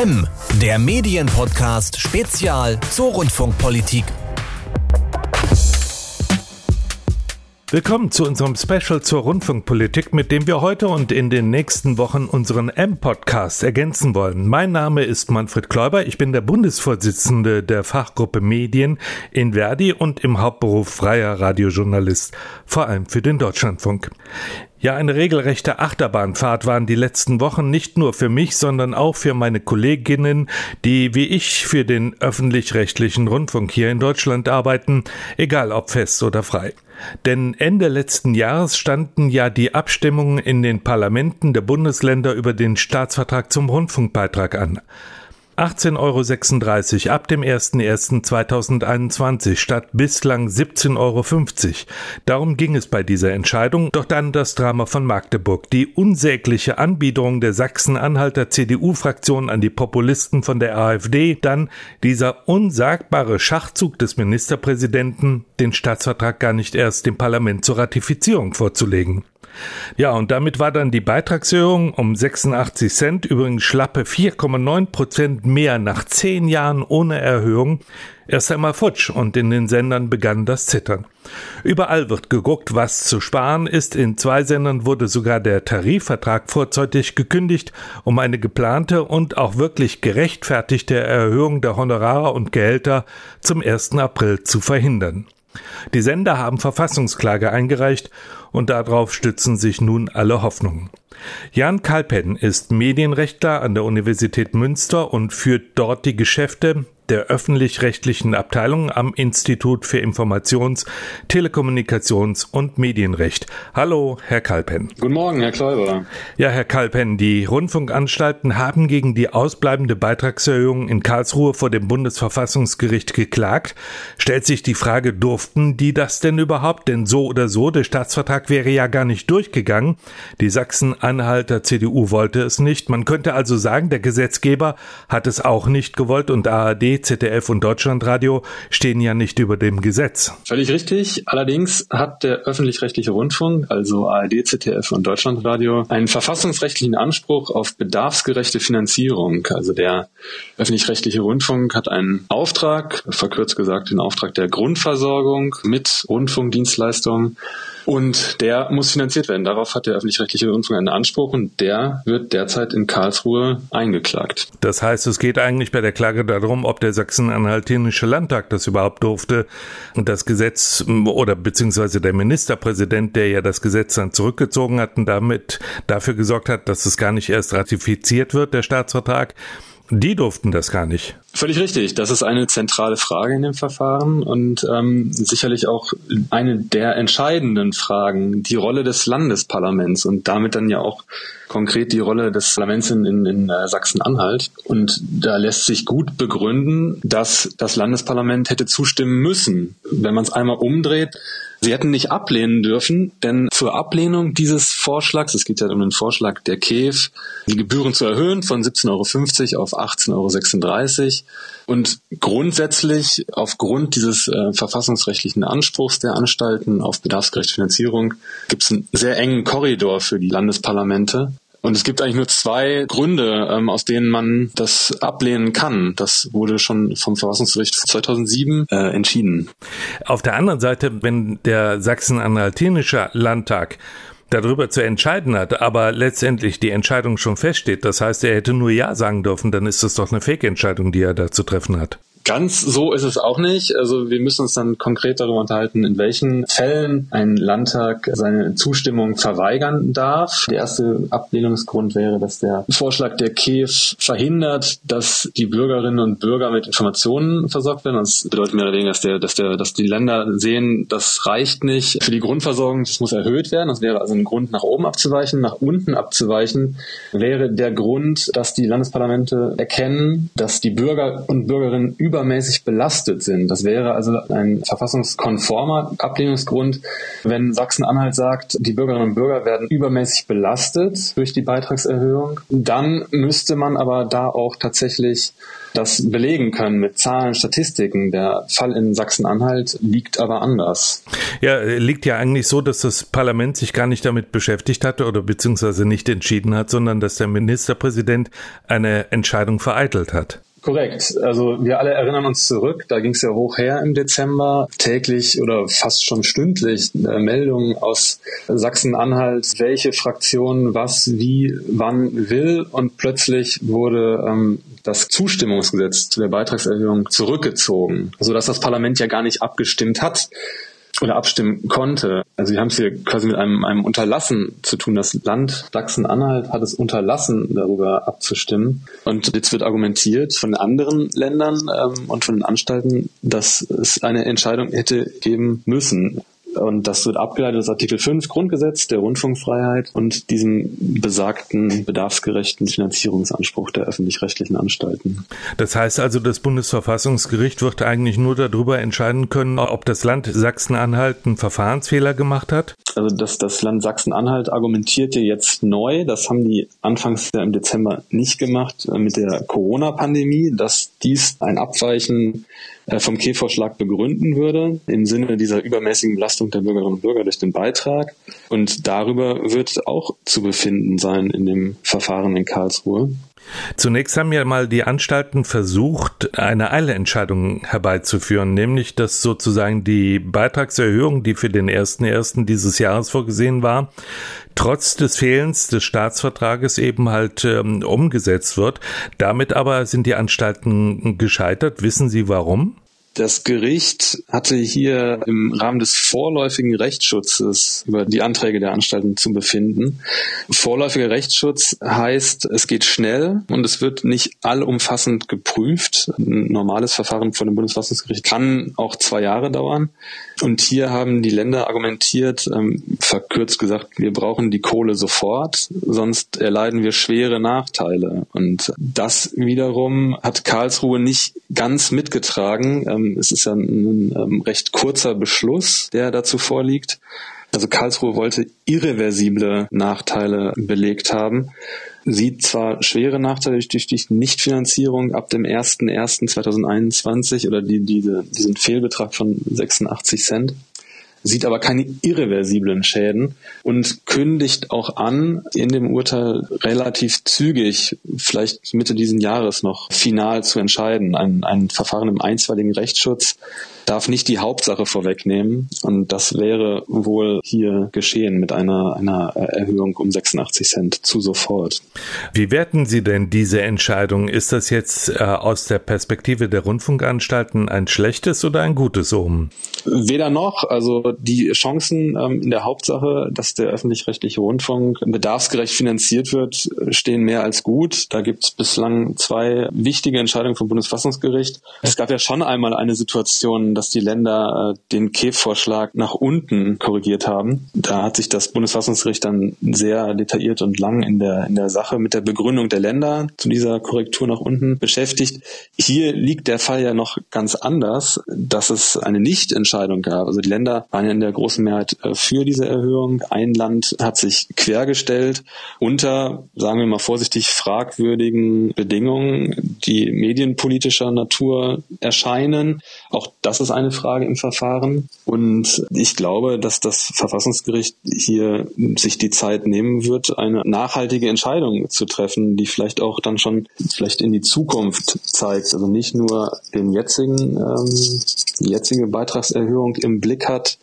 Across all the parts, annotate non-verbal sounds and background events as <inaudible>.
M, der Medienpodcast Spezial zur Rundfunkpolitik. Willkommen zu unserem Special zur Rundfunkpolitik, mit dem wir heute und in den nächsten Wochen unseren M-Podcast ergänzen wollen. Mein Name ist Manfred Kläuber, ich bin der Bundesvorsitzende der Fachgruppe Medien in Verdi und im Hauptberuf freier Radiojournalist, vor allem für den Deutschlandfunk. Ja, eine regelrechte Achterbahnfahrt waren die letzten Wochen nicht nur für mich, sondern auch für meine Kolleginnen, die wie ich für den öffentlich-rechtlichen Rundfunk hier in Deutschland arbeiten, egal ob fest oder frei. Denn Ende letzten Jahres standen ja die Abstimmungen in den Parlamenten der Bundesländer über den Staatsvertrag zum Rundfunkbeitrag an. 18,36 Euro ab dem 01.01.2021 statt bislang 17,50 Euro. Darum ging es bei dieser Entscheidung, doch dann das Drama von Magdeburg, die unsägliche Anbiederung der Sachsen-Anhalter CDU-Fraktion an die Populisten von der AfD, dann dieser unsagbare Schachzug des Ministerpräsidenten, den Staatsvertrag gar nicht erst dem Parlament zur Ratifizierung vorzulegen. Ja, und damit war dann die Beitragserhöhung um 86 Cent, übrigens schlappe 4,9 Prozent mehr nach zehn Jahren ohne Erhöhung, erst einmal futsch und in den Sendern begann das Zittern. Überall wird geguckt, was zu sparen ist. In zwei Sendern wurde sogar der Tarifvertrag vorzeitig gekündigt, um eine geplante und auch wirklich gerechtfertigte Erhöhung der Honorare und Gehälter zum 1. April zu verhindern. Die Sender haben Verfassungsklage eingereicht und darauf stützen sich nun alle Hoffnungen. Jan Kalpen ist Medienrechtler an der Universität Münster und führt dort die Geschäfte der öffentlich-rechtlichen Abteilung am Institut für Informations-, Telekommunikations- und Medienrecht. Hallo, Herr Kalpen. Guten Morgen, Herr Kläuber. Ja, Herr Kalpen, die Rundfunkanstalten haben gegen die ausbleibende Beitragserhöhung in Karlsruhe vor dem Bundesverfassungsgericht geklagt. Stellt sich die Frage, durften die das denn überhaupt? Denn so oder so, der Staatsvertrag wäre ja gar nicht durchgegangen. Die Sachsen-Anhalter CDU wollte es nicht. Man könnte also sagen, der Gesetzgeber hat es auch nicht gewollt und ARD ZDF und Deutschlandradio stehen ja nicht über dem Gesetz. Völlig richtig. Allerdings hat der öffentlich-rechtliche Rundfunk, also ARD, ZDF und Deutschlandradio, einen verfassungsrechtlichen Anspruch auf bedarfsgerechte Finanzierung. Also der öffentlich-rechtliche Rundfunk hat einen Auftrag, verkürzt gesagt den Auftrag der Grundversorgung mit Rundfunkdienstleistungen und der muss finanziert werden. Darauf hat der öffentlich-rechtliche Rundfunk einen Anspruch und der wird derzeit in Karlsruhe eingeklagt. Das heißt, es geht eigentlich bei der Klage darum, ob der Sachsen-Anhaltinische Landtag das überhaupt durfte und das Gesetz oder beziehungsweise der Ministerpräsident, der ja das Gesetz dann zurückgezogen hat und damit dafür gesorgt hat, dass es gar nicht erst ratifiziert wird, der Staatsvertrag, die durften das gar nicht. Völlig richtig. Das ist eine zentrale Frage in dem Verfahren und ähm, sicherlich auch eine der entscheidenden Fragen, die Rolle des Landesparlaments und damit dann ja auch konkret die Rolle des Parlaments in, in, in äh, Sachsen-Anhalt. Und da lässt sich gut begründen, dass das Landesparlament hätte zustimmen müssen. Wenn man es einmal umdreht, Sie hätten nicht ablehnen dürfen, denn zur Ablehnung dieses Vorschlags, es geht ja um den Vorschlag der KEF, die Gebühren zu erhöhen von 17,50 Euro auf 18,36 Euro und grundsätzlich aufgrund dieses äh, verfassungsrechtlichen Anspruchs der Anstalten auf bedarfsgerechte Finanzierung gibt es einen sehr engen Korridor für die Landesparlamente. Und es gibt eigentlich nur zwei Gründe, ähm, aus denen man das ablehnen kann. Das wurde schon vom Verfassungsgericht 2007 äh, entschieden. Auf der anderen Seite, wenn der Sachsen-Anhaltinische Landtag darüber zu entscheiden hat, aber letztendlich die Entscheidung schon feststeht, das heißt, er hätte nur Ja sagen dürfen, dann ist das doch eine Fake-Entscheidung, die er da zu treffen hat. Ganz so ist es auch nicht. Also wir müssen uns dann konkret darüber unterhalten, in welchen Fällen ein Landtag seine Zustimmung verweigern darf. Der erste Ablehnungsgrund wäre, dass der Vorschlag der KEF verhindert, dass die Bürgerinnen und Bürger mit Informationen versorgt werden. Das bedeutet mehr oder weniger, dass, der, dass, der, dass die Länder sehen, das reicht nicht für die Grundversorgung, das muss erhöht werden. Das wäre also ein Grund, nach oben abzuweichen. Nach unten abzuweichen wäre der Grund, dass die Landesparlamente erkennen, dass die Bürger und Bürgerinnen übermäßig belastet sind. Das wäre also ein verfassungskonformer Ablehnungsgrund, wenn Sachsen-Anhalt sagt, die Bürgerinnen und Bürger werden übermäßig belastet durch die Beitragserhöhung. Dann müsste man aber da auch tatsächlich das belegen können mit Zahlen, Statistiken. Der Fall in Sachsen-Anhalt liegt aber anders. Ja, liegt ja eigentlich so, dass das Parlament sich gar nicht damit beschäftigt hatte oder beziehungsweise nicht entschieden hat, sondern dass der Ministerpräsident eine Entscheidung vereitelt hat. Korrekt. Also wir alle erinnern uns zurück, da ging es ja hoch her im Dezember, täglich oder fast schon stündlich äh, Meldungen aus Sachsen-Anhalt, welche Fraktion was, wie, wann will. Und plötzlich wurde ähm, das Zustimmungsgesetz zu der Beitragserhöhung zurückgezogen, sodass das Parlament ja gar nicht abgestimmt hat oder abstimmen konnte. Also wir haben es hier quasi mit einem, einem Unterlassen zu tun. Das Land Sachsen-Anhalt hat es unterlassen, darüber abzustimmen. Und jetzt wird argumentiert von anderen Ländern ähm, und von den Anstalten, dass es eine Entscheidung hätte geben müssen. Und das wird abgeleitet aus Artikel 5 Grundgesetz der Rundfunkfreiheit und diesem besagten bedarfsgerechten Finanzierungsanspruch der öffentlich-rechtlichen Anstalten. Das heißt also, das Bundesverfassungsgericht wird eigentlich nur darüber entscheiden können, ob das Land Sachsen-Anhalt einen Verfahrensfehler gemacht hat? Also dass das Land Sachsen-Anhalt argumentierte jetzt neu, das haben die anfangs ja im Dezember nicht gemacht äh, mit der Corona-Pandemie, dass dies ein Abweichen vom K-Vorschlag begründen würde, im Sinne dieser übermäßigen Belastung der Bürgerinnen und Bürger durch den Beitrag. Und darüber wird auch zu befinden sein in dem Verfahren in Karlsruhe. Zunächst haben ja mal die Anstalten versucht, eine Eilentscheidung herbeizuführen, nämlich dass sozusagen die Beitragserhöhung, die für den ersten ersten dieses Jahres vorgesehen war, trotz des Fehlens des Staatsvertrages eben halt ähm, umgesetzt wird. Damit aber sind die Anstalten gescheitert. Wissen Sie warum? Das Gericht hatte hier im Rahmen des vorläufigen Rechtsschutzes über die Anträge der Anstalten zu befinden. Vorläufiger Rechtsschutz heißt, es geht schnell und es wird nicht allumfassend geprüft. Ein normales Verfahren vor dem Bundesverfassungsgericht kann auch zwei Jahre dauern. Und hier haben die Länder argumentiert, ähm, verkürzt gesagt, wir brauchen die Kohle sofort, sonst erleiden wir schwere Nachteile. Und das wiederum hat Karlsruhe nicht ganz mitgetragen. Ähm, es ist ja ein, ein ähm, recht kurzer Beschluss, der dazu vorliegt. Also Karlsruhe wollte irreversible Nachteile belegt haben sieht zwar schwere Nachteile durch die Nichtfinanzierung ab dem 01.01.2021 oder die, diese, diesen Fehlbetrag von 86 Cent, sieht aber keine irreversiblen Schäden und kündigt auch an, in dem Urteil relativ zügig, vielleicht Mitte diesen Jahres noch, final zu entscheiden. Ein, ein Verfahren im einstweiligen Rechtsschutz darf nicht die Hauptsache vorwegnehmen. Und das wäre wohl hier geschehen mit einer, einer Erhöhung um 86 Cent zu sofort. Wie werten Sie denn diese Entscheidung? Ist das jetzt äh, aus der Perspektive der Rundfunkanstalten ein schlechtes oder ein gutes Omen? Weder noch. Also die Chancen ähm, in der Hauptsache, dass der öffentlich-rechtliche Rundfunk bedarfsgerecht finanziert wird, stehen mehr als gut. Da gibt es bislang zwei wichtige Entscheidungen vom Bundesfassungsgericht. Es gab ja schon einmal eine Situation, dass die Länder äh, den KEF-Vorschlag nach unten korrigiert haben. Da hat sich das Bundesfassungsgericht dann sehr detailliert und lang in der, in der Sache mit der Begründung der Länder zu dieser Korrektur nach unten beschäftigt. Hier liegt der Fall ja noch ganz anders, dass es eine Nichtentscheidung gab. Also die Länder waren ja in der großen Mehrheit äh, für diese Erhöhung. Ein Land hat sich quergestellt unter, sagen wir mal vorsichtig, fragwürdigen Bedingungen, die medienpolitischer Natur erscheinen. Auch das ist eine Frage im Verfahren. Und ich glaube, dass das Verfassungsgericht hier sich die Zeit nehmen wird, eine nachhaltige Entscheidung zu treffen, die vielleicht auch dann schon vielleicht in die Zukunft zeigt. Also nicht nur den jetzigen, ähm, die jetzige Beitragserhöhung im Blick hat,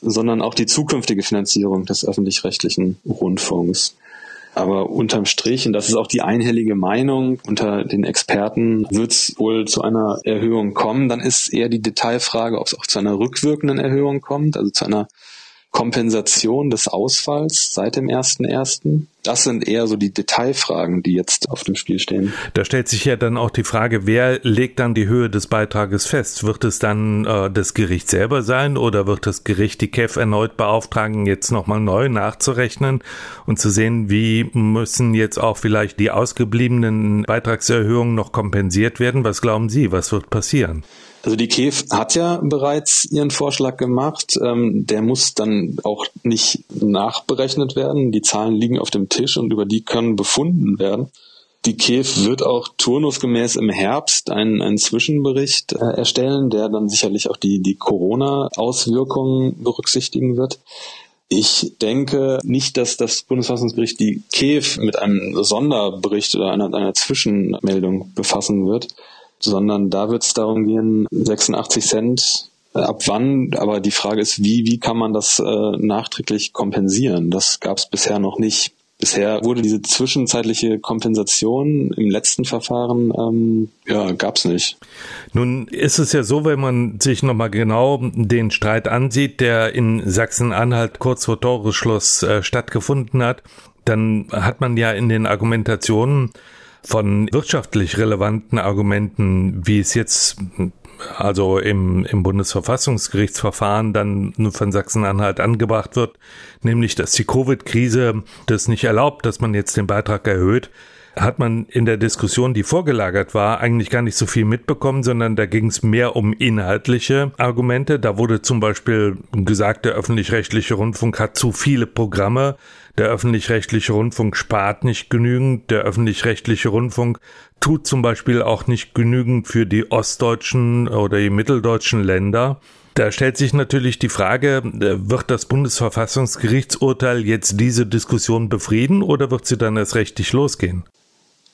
sondern auch die zukünftige Finanzierung des öffentlich-rechtlichen Rundfunks. Aber unterm Strich, und das ist auch die einhellige Meinung unter den Experten, wird es wohl zu einer Erhöhung kommen. Dann ist eher die Detailfrage, ob es auch zu einer rückwirkenden Erhöhung kommt, also zu einer Kompensation des Ausfalls seit dem 1.1. Das sind eher so die Detailfragen, die jetzt auf dem Spiel stehen. Da stellt sich ja dann auch die Frage, wer legt dann die Höhe des Beitrages fest? Wird es dann äh, das Gericht selber sein oder wird das Gericht die KEF erneut beauftragen, jetzt nochmal neu nachzurechnen und zu sehen, wie müssen jetzt auch vielleicht die ausgebliebenen Beitragserhöhungen noch kompensiert werden? Was glauben Sie, was wird passieren? Also die KEF hat ja bereits ihren Vorschlag gemacht. Ähm, der muss dann auch nicht nachberechnet werden. Die Zahlen liegen auf dem Tisch und über die können befunden werden. Die KEF wird auch turnusgemäß im Herbst einen, einen Zwischenbericht äh, erstellen, der dann sicherlich auch die, die Corona-Auswirkungen berücksichtigen wird. Ich denke nicht, dass das Bundesverfassungsgericht die KEF mit einem Sonderbericht oder einer, einer Zwischenmeldung befassen wird sondern da wird es darum gehen, 86 Cent äh, ab wann, aber die Frage ist, wie, wie kann man das äh, nachträglich kompensieren? Das gab es bisher noch nicht. Bisher wurde diese zwischenzeitliche Kompensation im letzten Verfahren ähm, ja gab es nicht. Nun ist es ja so, wenn man sich nochmal genau den Streit ansieht, der in Sachsen-Anhalt kurz vor Toresschluss äh, stattgefunden hat, dann hat man ja in den Argumentationen von wirtschaftlich relevanten Argumenten, wie es jetzt also im, im Bundesverfassungsgerichtsverfahren dann von Sachsen-Anhalt angebracht wird, nämlich dass die Covid-Krise das nicht erlaubt, dass man jetzt den Beitrag erhöht, hat man in der Diskussion, die vorgelagert war, eigentlich gar nicht so viel mitbekommen, sondern da ging es mehr um inhaltliche Argumente. Da wurde zum Beispiel gesagt, der öffentlich-rechtliche Rundfunk hat zu viele Programme. Der öffentlich-rechtliche Rundfunk spart nicht genügend. Der öffentlich-rechtliche Rundfunk tut zum Beispiel auch nicht genügend für die ostdeutschen oder die mitteldeutschen Länder. Da stellt sich natürlich die Frage, äh, wird das Bundesverfassungsgerichtsurteil jetzt diese Diskussion befrieden oder wird sie dann erst rechtlich losgehen?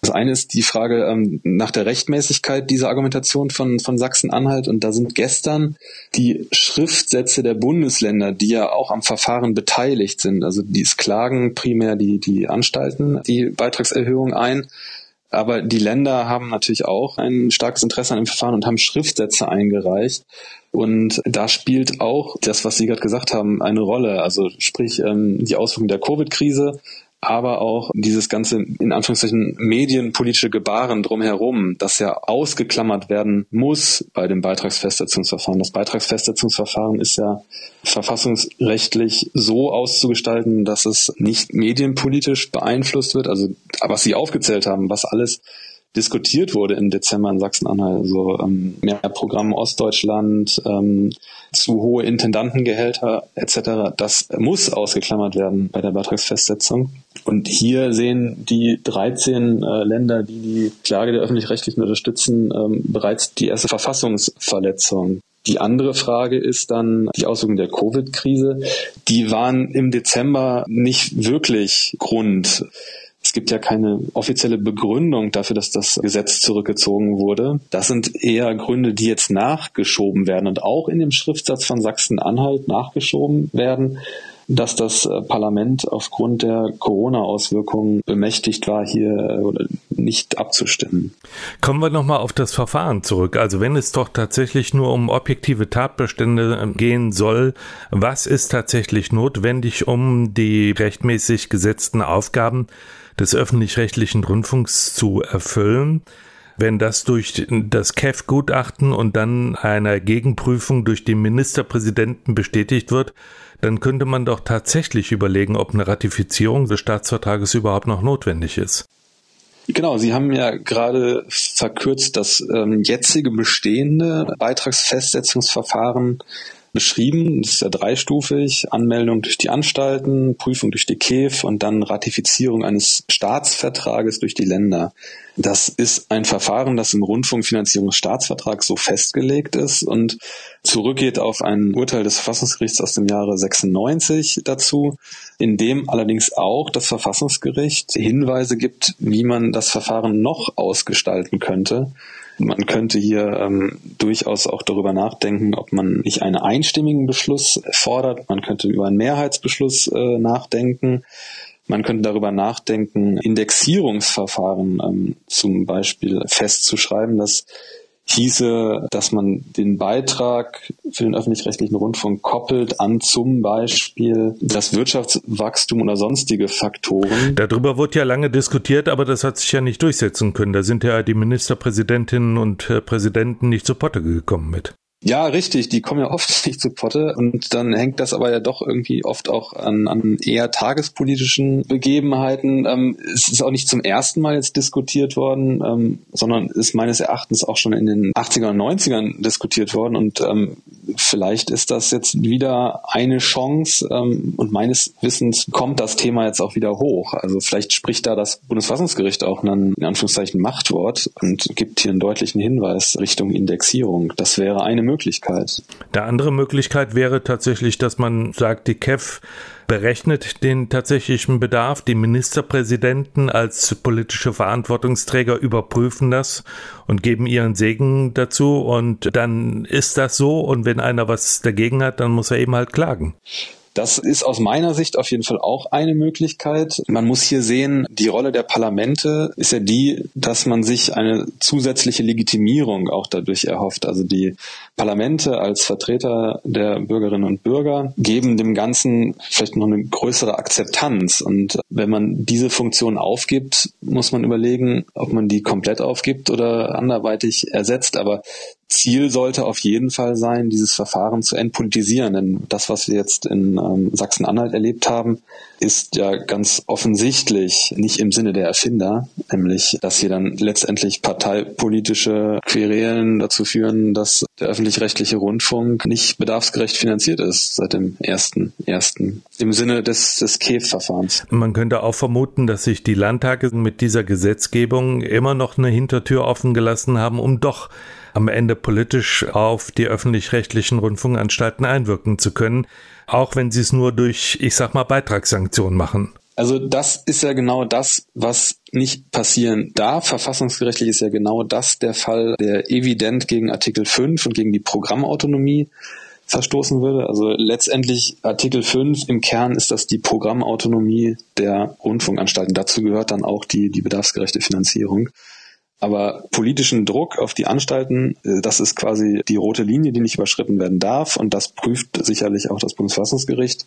Das eine ist die Frage ähm, nach der Rechtmäßigkeit dieser Argumentation von, von Sachsen-Anhalt. Und da sind gestern die Schriftsätze der Bundesländer, die ja auch am Verfahren beteiligt sind. Also die klagen primär die, die Anstalten die Beitragserhöhung ein. Aber die Länder haben natürlich auch ein starkes Interesse an dem Verfahren und haben Schriftsätze eingereicht. Und da spielt auch das, was Sie gerade gesagt haben, eine Rolle. Also sprich ähm, die Auswirkungen der Covid-Krise, aber auch dieses ganze, in Anführungszeichen, medienpolitische Gebaren drumherum, das ja ausgeklammert werden muss bei dem Beitragsfestsetzungsverfahren. Das Beitragsfestsetzungsverfahren ist ja verfassungsrechtlich so auszugestalten, dass es nicht medienpolitisch beeinflusst wird. Also, was Sie aufgezählt haben, was alles diskutiert wurde im Dezember in Sachsen-Anhalt. Also ähm, mehr Programm Ostdeutschland, ähm, zu hohe Intendantengehälter etc. Das muss ausgeklammert werden bei der Beitragsfestsetzung. Und hier sehen die 13 äh, Länder, die die Klage der öffentlich-rechtlichen unterstützen, ähm, bereits die erste Verfassungsverletzung. Die andere Frage ist dann die Auswirkungen der Covid-Krise. Die waren im Dezember nicht wirklich Grund es gibt ja keine offizielle Begründung dafür, dass das Gesetz zurückgezogen wurde. Das sind eher Gründe, die jetzt nachgeschoben werden und auch in dem Schriftsatz von Sachsen-Anhalt nachgeschoben werden dass das äh, Parlament aufgrund der Corona-Auswirkungen bemächtigt war, hier äh, nicht abzustimmen. Kommen wir nochmal auf das Verfahren zurück. Also wenn es doch tatsächlich nur um objektive Tatbestände äh, gehen soll, was ist tatsächlich notwendig, um die rechtmäßig gesetzten Aufgaben des öffentlich-rechtlichen Rundfunks zu erfüllen. Wenn das durch das KEF-Gutachten und dann einer Gegenprüfung durch den Ministerpräsidenten bestätigt wird, dann könnte man doch tatsächlich überlegen, ob eine Ratifizierung des Staatsvertrages überhaupt noch notwendig ist. Genau, Sie haben ja gerade verkürzt das ähm, jetzige bestehende Beitragsfestsetzungsverfahren beschrieben. Das ist ja dreistufig. Anmeldung durch die Anstalten, Prüfung durch die KEF und dann Ratifizierung eines Staatsvertrages durch die Länder. Das ist ein Verfahren, das im Rundfunkfinanzierungsstaatsvertrag so festgelegt ist und zurückgeht auf ein Urteil des Verfassungsgerichts aus dem Jahre 96 dazu, in dem allerdings auch das Verfassungsgericht Hinweise gibt, wie man das Verfahren noch ausgestalten könnte. Man könnte hier ähm, durchaus auch darüber nachdenken, ob man nicht einen einstimmigen Beschluss fordert. Man könnte über einen Mehrheitsbeschluss äh, nachdenken. Man könnte darüber nachdenken, Indexierungsverfahren ähm, zum Beispiel festzuschreiben, dass hieße, dass man den Beitrag für den öffentlich-rechtlichen Rundfunk koppelt an zum Beispiel das Wirtschaftswachstum oder sonstige Faktoren. Darüber wurde ja lange diskutiert, aber das hat sich ja nicht durchsetzen können. Da sind ja die Ministerpräsidentinnen und äh, Präsidenten nicht zu Potte gekommen mit. Ja, richtig, die kommen ja oft <laughs> nicht zu Potte und dann hängt das aber ja doch irgendwie oft auch an, an eher tagespolitischen Begebenheiten. Ähm, es ist auch nicht zum ersten Mal jetzt diskutiert worden, ähm, sondern ist meines Erachtens auch schon in den 80er und 90ern diskutiert worden und ähm, vielleicht ist das jetzt wieder eine Chance ähm, und meines Wissens kommt das Thema jetzt auch wieder hoch. Also vielleicht spricht da das Bundesverfassungsgericht auch ein in Anführungszeichen Machtwort und gibt hier einen deutlichen Hinweis Richtung Indexierung. Das wäre eine Möglichkeit. Möglichkeit. Der andere Möglichkeit wäre tatsächlich, dass man sagt, die KEF berechnet den tatsächlichen Bedarf. Die Ministerpräsidenten als politische Verantwortungsträger überprüfen das und geben ihren Segen dazu. Und dann ist das so. Und wenn einer was dagegen hat, dann muss er eben halt klagen. Das ist aus meiner Sicht auf jeden Fall auch eine Möglichkeit. Man muss hier sehen, die Rolle der Parlamente ist ja die, dass man sich eine zusätzliche Legitimierung auch dadurch erhofft. Also die Parlamente als Vertreter der Bürgerinnen und Bürger geben dem Ganzen vielleicht noch eine größere Akzeptanz. Und wenn man diese Funktion aufgibt, muss man überlegen, ob man die komplett aufgibt oder anderweitig ersetzt. Aber Ziel sollte auf jeden Fall sein, dieses Verfahren zu entpolitisieren. Denn das, was wir jetzt in ähm, Sachsen-Anhalt erlebt haben, ist ja ganz offensichtlich nicht im Sinne der Erfinder, nämlich, dass hier dann letztendlich parteipolitische Querelen dazu führen, dass der öffentlich-rechtliche Rundfunk nicht bedarfsgerecht finanziert ist seit dem ersten ersten im Sinne des, des KEF-Verfahrens. Man könnte auch vermuten, dass sich die Landtage mit dieser Gesetzgebung immer noch eine Hintertür offen gelassen haben, um doch am Ende politisch auf die öffentlich-rechtlichen Rundfunkanstalten einwirken zu können, auch wenn sie es nur durch, ich sag mal, Beitragssanktionen machen. Also das ist ja genau das, was nicht passieren darf. Verfassungsgerechtlich ist ja genau das der Fall, der evident gegen Artikel 5 und gegen die Programmautonomie verstoßen würde. Also letztendlich Artikel 5 im Kern ist das die Programmautonomie der Rundfunkanstalten. Dazu gehört dann auch die, die bedarfsgerechte Finanzierung. Aber politischen Druck auf die Anstalten, äh, das ist quasi die rote Linie, die nicht überschritten werden darf. Und das prüft sicherlich auch das Bundesverfassungsgericht.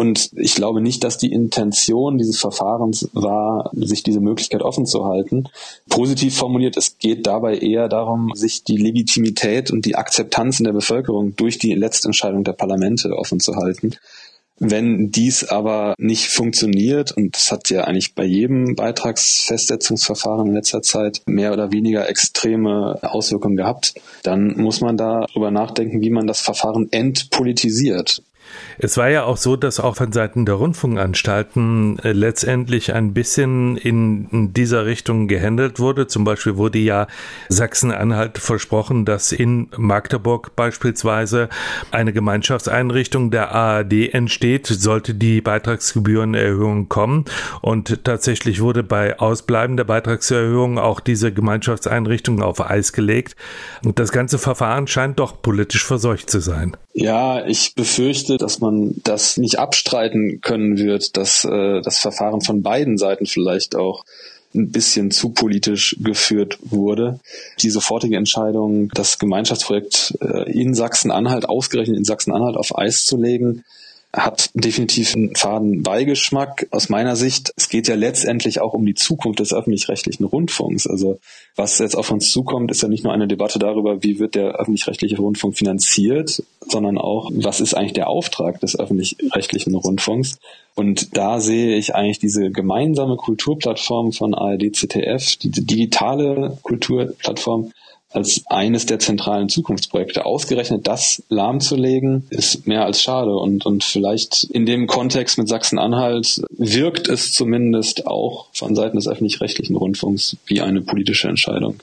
Und ich glaube nicht, dass die Intention dieses Verfahrens war, sich diese Möglichkeit offen zu halten. Positiv formuliert, es geht dabei eher darum, sich die Legitimität und die Akzeptanz in der Bevölkerung durch die Letztentscheidung der Parlamente offen zu halten. Wenn dies aber nicht funktioniert, und das hat ja eigentlich bei jedem Beitragsfestsetzungsverfahren in letzter Zeit mehr oder weniger extreme Auswirkungen gehabt, dann muss man darüber nachdenken, wie man das Verfahren entpolitisiert. Es war ja auch so, dass auch von Seiten der Rundfunkanstalten äh, letztendlich ein bisschen in dieser Richtung gehandelt wurde. Zum Beispiel wurde ja Sachsen-Anhalt versprochen, dass in Magdeburg beispielsweise eine Gemeinschaftseinrichtung der ARD entsteht, sollte die Beitragsgebührenerhöhung kommen. Und tatsächlich wurde bei Ausbleiben der Beitragserhöhung auch diese Gemeinschaftseinrichtung auf Eis gelegt. Und das ganze Verfahren scheint doch politisch verseucht zu sein. Ja, ich befürchte, dass man das nicht abstreiten können wird, dass äh, das Verfahren von beiden Seiten vielleicht auch ein bisschen zu politisch geführt wurde. Die sofortige Entscheidung, das Gemeinschaftsprojekt äh, in Sachsen-Anhalt, ausgerechnet in Sachsen-Anhalt auf Eis zu legen, hat definitiv einen faden Beigeschmack aus meiner Sicht. Es geht ja letztendlich auch um die Zukunft des öffentlich-rechtlichen Rundfunks. Also was jetzt auf uns zukommt, ist ja nicht nur eine Debatte darüber, wie wird der öffentlich-rechtliche Rundfunk finanziert, sondern auch, was ist eigentlich der Auftrag des öffentlich-rechtlichen Rundfunks. Und da sehe ich eigentlich diese gemeinsame Kulturplattform von ARD, ZDF, diese digitale Kulturplattform als eines der zentralen Zukunftsprojekte. Ausgerechnet das lahmzulegen, ist mehr als schade. Und, und vielleicht in dem Kontext mit Sachsen-Anhalt wirkt es zumindest auch von Seiten des öffentlich-rechtlichen Rundfunks wie eine politische Entscheidung.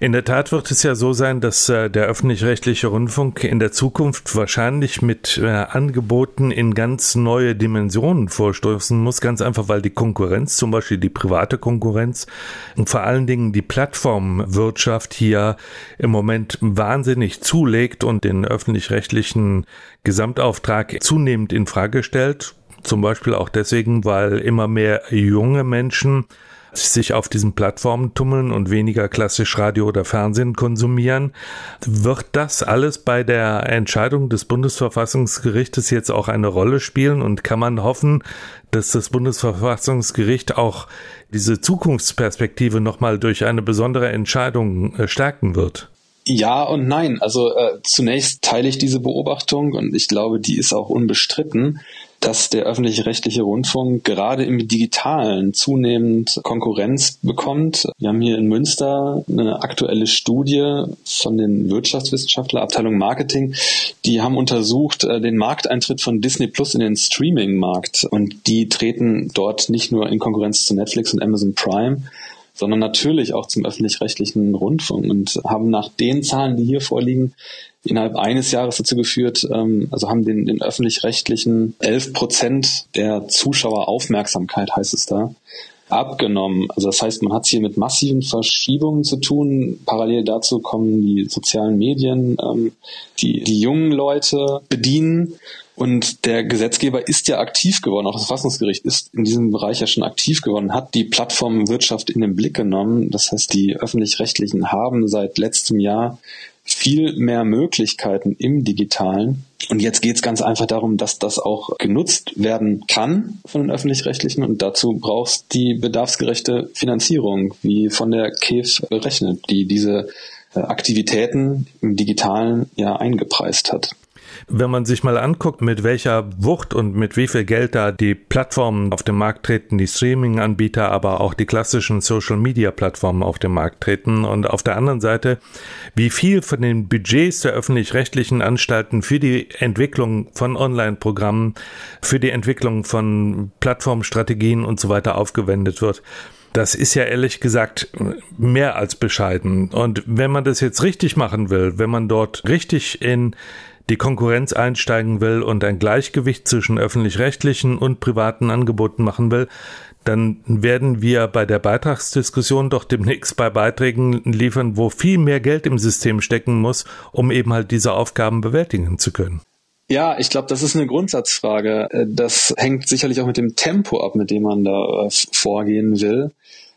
In der Tat wird es ja so sein, dass äh, der öffentlich-rechtliche Rundfunk in der Zukunft wahrscheinlich mit äh, Angeboten in ganz neue Dimensionen vorstoßen muss, ganz einfach, weil die Konkurrenz, zum Beispiel die private Konkurrenz und vor allen Dingen die Plattformwirtschaft hier im Moment wahnsinnig zulegt und den öffentlich-rechtlichen Gesamtauftrag zunehmend in Frage stellt. Zum Beispiel auch deswegen, weil immer mehr junge Menschen sich auf diesen Plattformen tummeln und weniger klassisch Radio oder Fernsehen konsumieren. Wird das alles bei der Entscheidung des Bundesverfassungsgerichtes jetzt auch eine Rolle spielen und kann man hoffen, dass das Bundesverfassungsgericht auch diese Zukunftsperspektive nochmal durch eine besondere Entscheidung äh, stärken wird? Ja und nein. Also äh, zunächst teile ich diese Beobachtung und ich glaube, die ist auch unbestritten, dass der öffentlich-rechtliche Rundfunk gerade im digitalen zunehmend Konkurrenz bekommt. Wir haben hier in Münster eine aktuelle Studie von den Wirtschaftswissenschaftler Abteilung Marketing, die haben untersucht äh, den Markteintritt von Disney Plus in den Streaming-Markt und die treten dort nicht nur in Konkurrenz zu Netflix und Amazon Prime, sondern natürlich auch zum öffentlich-rechtlichen Rundfunk und haben nach den Zahlen, die hier vorliegen, innerhalb eines Jahres dazu geführt, ähm, also haben den, den öffentlich-rechtlichen 11 Prozent der Zuschaueraufmerksamkeit, heißt es da, abgenommen. Also das heißt, man hat es hier mit massiven Verschiebungen zu tun. Parallel dazu kommen die sozialen Medien, ähm, die die jungen Leute bedienen und der Gesetzgeber ist ja aktiv geworden, auch das Verfassungsgericht ist in diesem Bereich ja schon aktiv geworden, hat die Plattformwirtschaft in den Blick genommen. Das heißt, die öffentlich-rechtlichen haben seit letztem Jahr viel mehr Möglichkeiten im digitalen. Und jetzt geht es ganz einfach darum, dass das auch genutzt werden kann von den öffentlich-rechtlichen und dazu brauchst die bedarfsgerechte Finanzierung, wie von der KEF berechnet, die diese äh, Aktivitäten im digitalen ja eingepreist hat. Wenn man sich mal anguckt, mit welcher Wucht und mit wie viel Geld da die Plattformen auf den Markt treten, die Streaming-Anbieter, aber auch die klassischen Social-Media-Plattformen auf den Markt treten und auf der anderen Seite, wie viel von den Budgets der öffentlich-rechtlichen Anstalten für die Entwicklung von Online-Programmen, für die Entwicklung von Plattformstrategien und so weiter aufgewendet wird. Das ist ja ehrlich gesagt mehr als bescheiden. Und wenn man das jetzt richtig machen will, wenn man dort richtig in die Konkurrenz einsteigen will und ein Gleichgewicht zwischen öffentlich-rechtlichen und privaten Angeboten machen will, dann werden wir bei der Beitragsdiskussion doch demnächst bei Beiträgen liefern, wo viel mehr Geld im System stecken muss, um eben halt diese Aufgaben bewältigen zu können. Ja, ich glaube, das ist eine Grundsatzfrage. Das hängt sicherlich auch mit dem Tempo ab, mit dem man da äh, vorgehen will.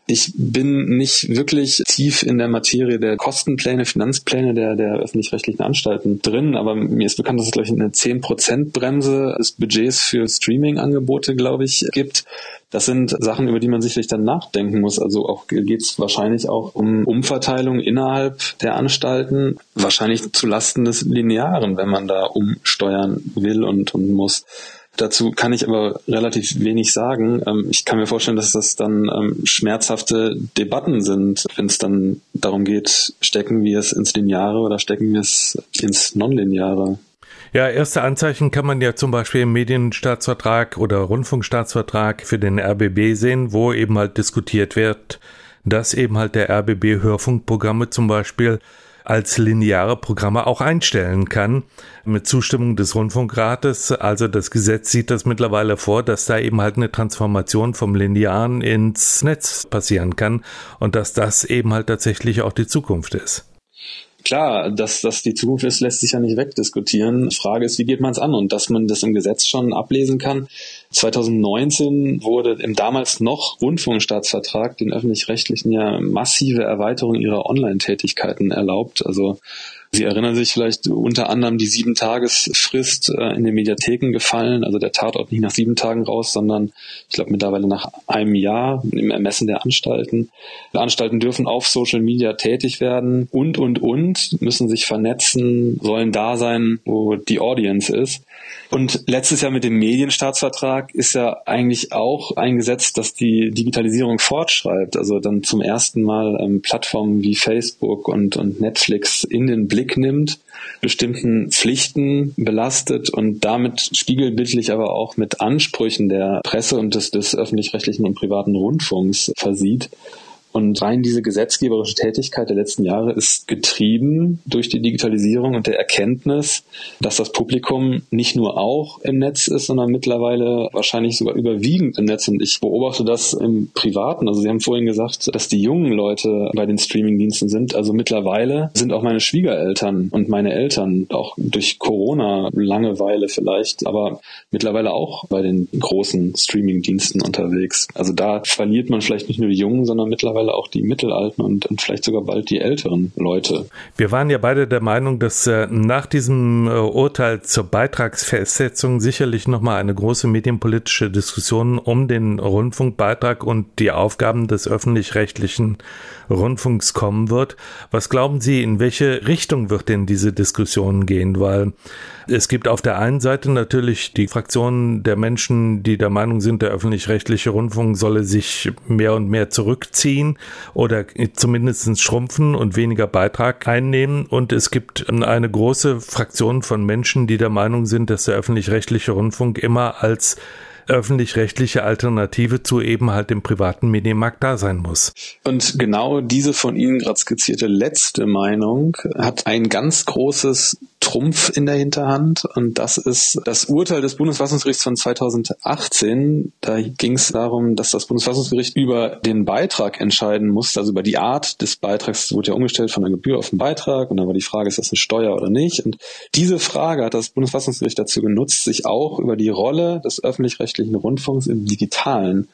Ich bin nicht wirklich tief in der Materie der Kostenpläne, Finanzpläne der, der öffentlich-rechtlichen Anstalten drin, aber mir ist bekannt, dass es, glaube ich, eine 10%-Bremse des Budgets für Streaming-Angebote, glaube ich, gibt. Das sind Sachen, über die man sicherlich dann nachdenken muss. Also auch geht es wahrscheinlich auch um Umverteilung innerhalb der Anstalten, wahrscheinlich zu Lasten des Linearen, wenn man da umsteuern will und, und muss. Dazu kann ich aber relativ wenig sagen. Ähm, ich kann mir vorstellen, dass das dann ähm, schmerzhafte Debatten sind, wenn es dann darum geht, stecken wir es ins Lineare oder stecken wir es ins Nonlineare. Ja, erste Anzeichen kann man ja zum Beispiel im Medienstaatsvertrag oder Rundfunkstaatsvertrag für den RBB sehen, wo eben halt diskutiert wird, dass eben halt der RBB Hörfunkprogramme zum Beispiel als lineare Programme auch einstellen kann, mit Zustimmung des Rundfunkrates. Also das Gesetz sieht das mittlerweile vor, dass da eben halt eine Transformation vom Linearen ins Netz passieren kann und dass das eben halt tatsächlich auch die Zukunft ist. Klar, dass das die Zukunft ist, lässt sich ja nicht wegdiskutieren. Frage ist, wie geht man es an? Und dass man das im Gesetz schon ablesen kann. 2019 wurde im damals noch Rundfunkstaatsvertrag den öffentlich-rechtlichen ja massive Erweiterung ihrer Online-Tätigkeiten erlaubt. Also Sie erinnern sich vielleicht unter anderem die sieben Tagesfrist äh, in den Mediatheken gefallen. Also der Tatort nicht nach sieben Tagen raus, sondern ich glaube mittlerweile nach einem Jahr im Ermessen der Anstalten. Die Anstalten dürfen auf Social Media tätig werden und, und, und, müssen sich vernetzen, sollen da sein, wo die Audience ist. Und letztes Jahr mit dem Medienstaatsvertrag ist ja eigentlich auch eingesetzt, dass die Digitalisierung fortschreibt. Also dann zum ersten Mal ähm, Plattformen wie Facebook und, und Netflix in den Blick nimmt, bestimmten Pflichten belastet und damit spiegelbildlich aber auch mit Ansprüchen der Presse und des, des öffentlich-rechtlichen und privaten Rundfunks versieht. Und rein diese gesetzgeberische Tätigkeit der letzten Jahre ist getrieben durch die Digitalisierung und der Erkenntnis, dass das Publikum nicht nur auch im Netz ist, sondern mittlerweile wahrscheinlich sogar überwiegend im Netz. Und ich beobachte das im Privaten. Also Sie haben vorhin gesagt, dass die jungen Leute bei den Streamingdiensten sind. Also mittlerweile sind auch meine Schwiegereltern und meine Eltern auch durch Corona Langeweile vielleicht, aber mittlerweile auch bei den großen Streamingdiensten unterwegs. Also da verliert man vielleicht nicht nur die Jungen, sondern mittlerweile auch die Mittelalten und, und vielleicht sogar bald die älteren Leute. Wir waren ja beide der Meinung, dass äh, nach diesem äh, Urteil zur Beitragsfestsetzung sicherlich nochmal eine große medienpolitische Diskussion um den Rundfunkbeitrag und die Aufgaben des öffentlich-rechtlichen Rundfunks kommen wird. Was glauben Sie, in welche Richtung wird denn diese Diskussion gehen? Weil es gibt auf der einen Seite natürlich die Fraktionen der Menschen, die der Meinung sind, der öffentlich-rechtliche Rundfunk solle sich mehr und mehr zurückziehen oder zumindest schrumpfen und weniger Beitrag einnehmen. Und es gibt eine große Fraktion von Menschen, die der Meinung sind, dass der öffentlich-rechtliche Rundfunk immer als öffentlich-rechtliche Alternative zu eben halt dem privaten Medienmarkt da sein muss. Und genau diese von Ihnen gerade skizzierte letzte Meinung hat ein ganz großes Trumpf in der Hinterhand und das ist das Urteil des Bundesverfassungsgerichts von 2018. Da ging es darum, dass das Bundesverfassungsgericht über den Beitrag entscheiden musste, also über die Art des Beitrags. Es wurde ja umgestellt von einer Gebühr auf einen Beitrag und dann war die Frage, ist das eine Steuer oder nicht? Und diese Frage hat das Bundesverfassungsgericht dazu genutzt, sich auch über die Rolle des öffentlich-rechtlichen Rundfunks im Digitalen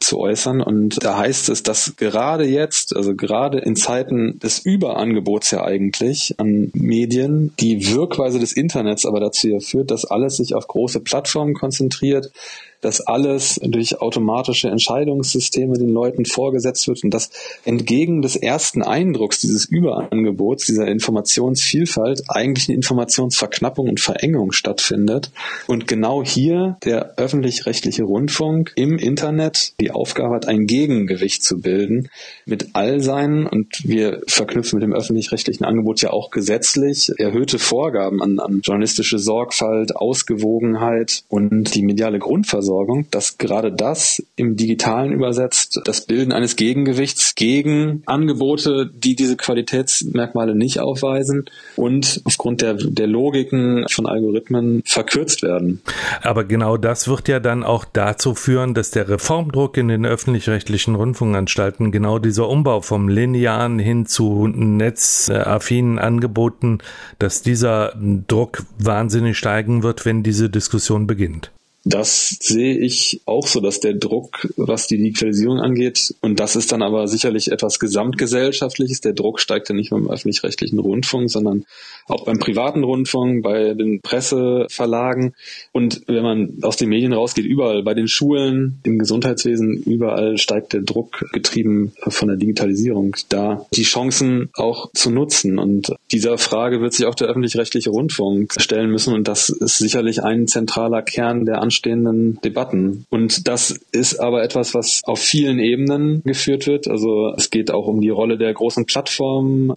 zu äußern. Und da heißt es, dass gerade jetzt, also gerade in Zeiten des Überangebots ja eigentlich an Medien, die Wirkweise des Internets aber dazu führt, dass alles sich auf große Plattformen konzentriert, dass alles durch automatische Entscheidungssysteme den Leuten vorgesetzt wird und dass entgegen des ersten Eindrucks dieses Überangebots, dieser Informationsvielfalt, eigentlich eine Informationsverknappung und Verengung stattfindet. Und genau hier der öffentlich-rechtliche Rundfunk im Internet die Aufgabe hat, ein Gegengewicht zu bilden mit all seinen, und wir verknüpfen mit dem öffentlich-rechtlichen Angebot ja auch gesetzlich erhöhte Vorgaben an, an journalistische Sorgfalt, Ausgewogenheit und die mediale Grundversorgung Versorgung, dass gerade das im Digitalen übersetzt das Bilden eines Gegengewichts gegen Angebote, die diese Qualitätsmerkmale nicht aufweisen und aufgrund der, der Logiken von Algorithmen verkürzt werden. Aber genau das wird ja dann auch dazu führen, dass der Reformdruck in den öffentlich-rechtlichen Rundfunkanstalten genau dieser Umbau vom linearen hin zu netzaffinen Angeboten, dass dieser Druck wahnsinnig steigen wird, wenn diese Diskussion beginnt. Das sehe ich auch so, dass der Druck, was die Digitalisierung angeht, und das ist dann aber sicherlich etwas gesamtgesellschaftliches, der Druck steigt ja nicht nur im öffentlich-rechtlichen Rundfunk, sondern auch beim privaten Rundfunk, bei den Presseverlagen und wenn man aus den Medien rausgeht, überall, bei den Schulen, im Gesundheitswesen, überall steigt der Druck getrieben von der Digitalisierung, da die Chancen auch zu nutzen. Und dieser Frage wird sich auch der öffentlich-rechtliche Rundfunk stellen müssen und das ist sicherlich ein zentraler Kern der anstehenden Debatten. Und das ist aber etwas, was auf vielen Ebenen geführt wird. Also es geht auch um die Rolle der großen Plattformen.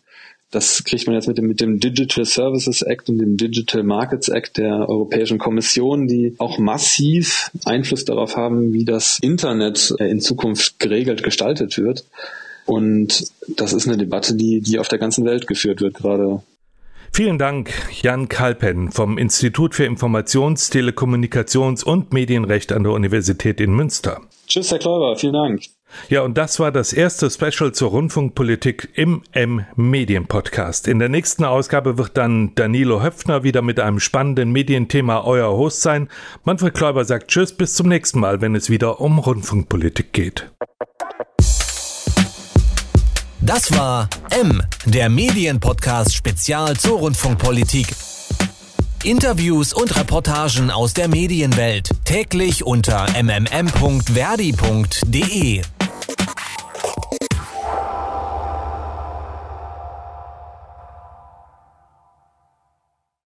Das kriegt man jetzt mit dem, mit dem Digital Services Act und dem Digital Markets Act der Europäischen Kommission, die auch massiv Einfluss darauf haben, wie das Internet in Zukunft geregelt gestaltet wird. Und das ist eine Debatte, die, die auf der ganzen Welt geführt wird gerade. Vielen Dank, Jan Kalpen vom Institut für Informations-, Telekommunikations- und Medienrecht an der Universität in Münster. Tschüss, Herr Kläuber, vielen Dank. Ja, und das war das erste Special zur Rundfunkpolitik im M-Medien-Podcast. In der nächsten Ausgabe wird dann Danilo Höpfner wieder mit einem spannenden Medienthema euer Host sein. Manfred Kläuber sagt Tschüss, bis zum nächsten Mal, wenn es wieder um Rundfunkpolitik geht. Das war M, der Medienpodcast Spezial zur Rundfunkpolitik. Interviews und Reportagen aus der Medienwelt täglich unter mmm.verdi.de.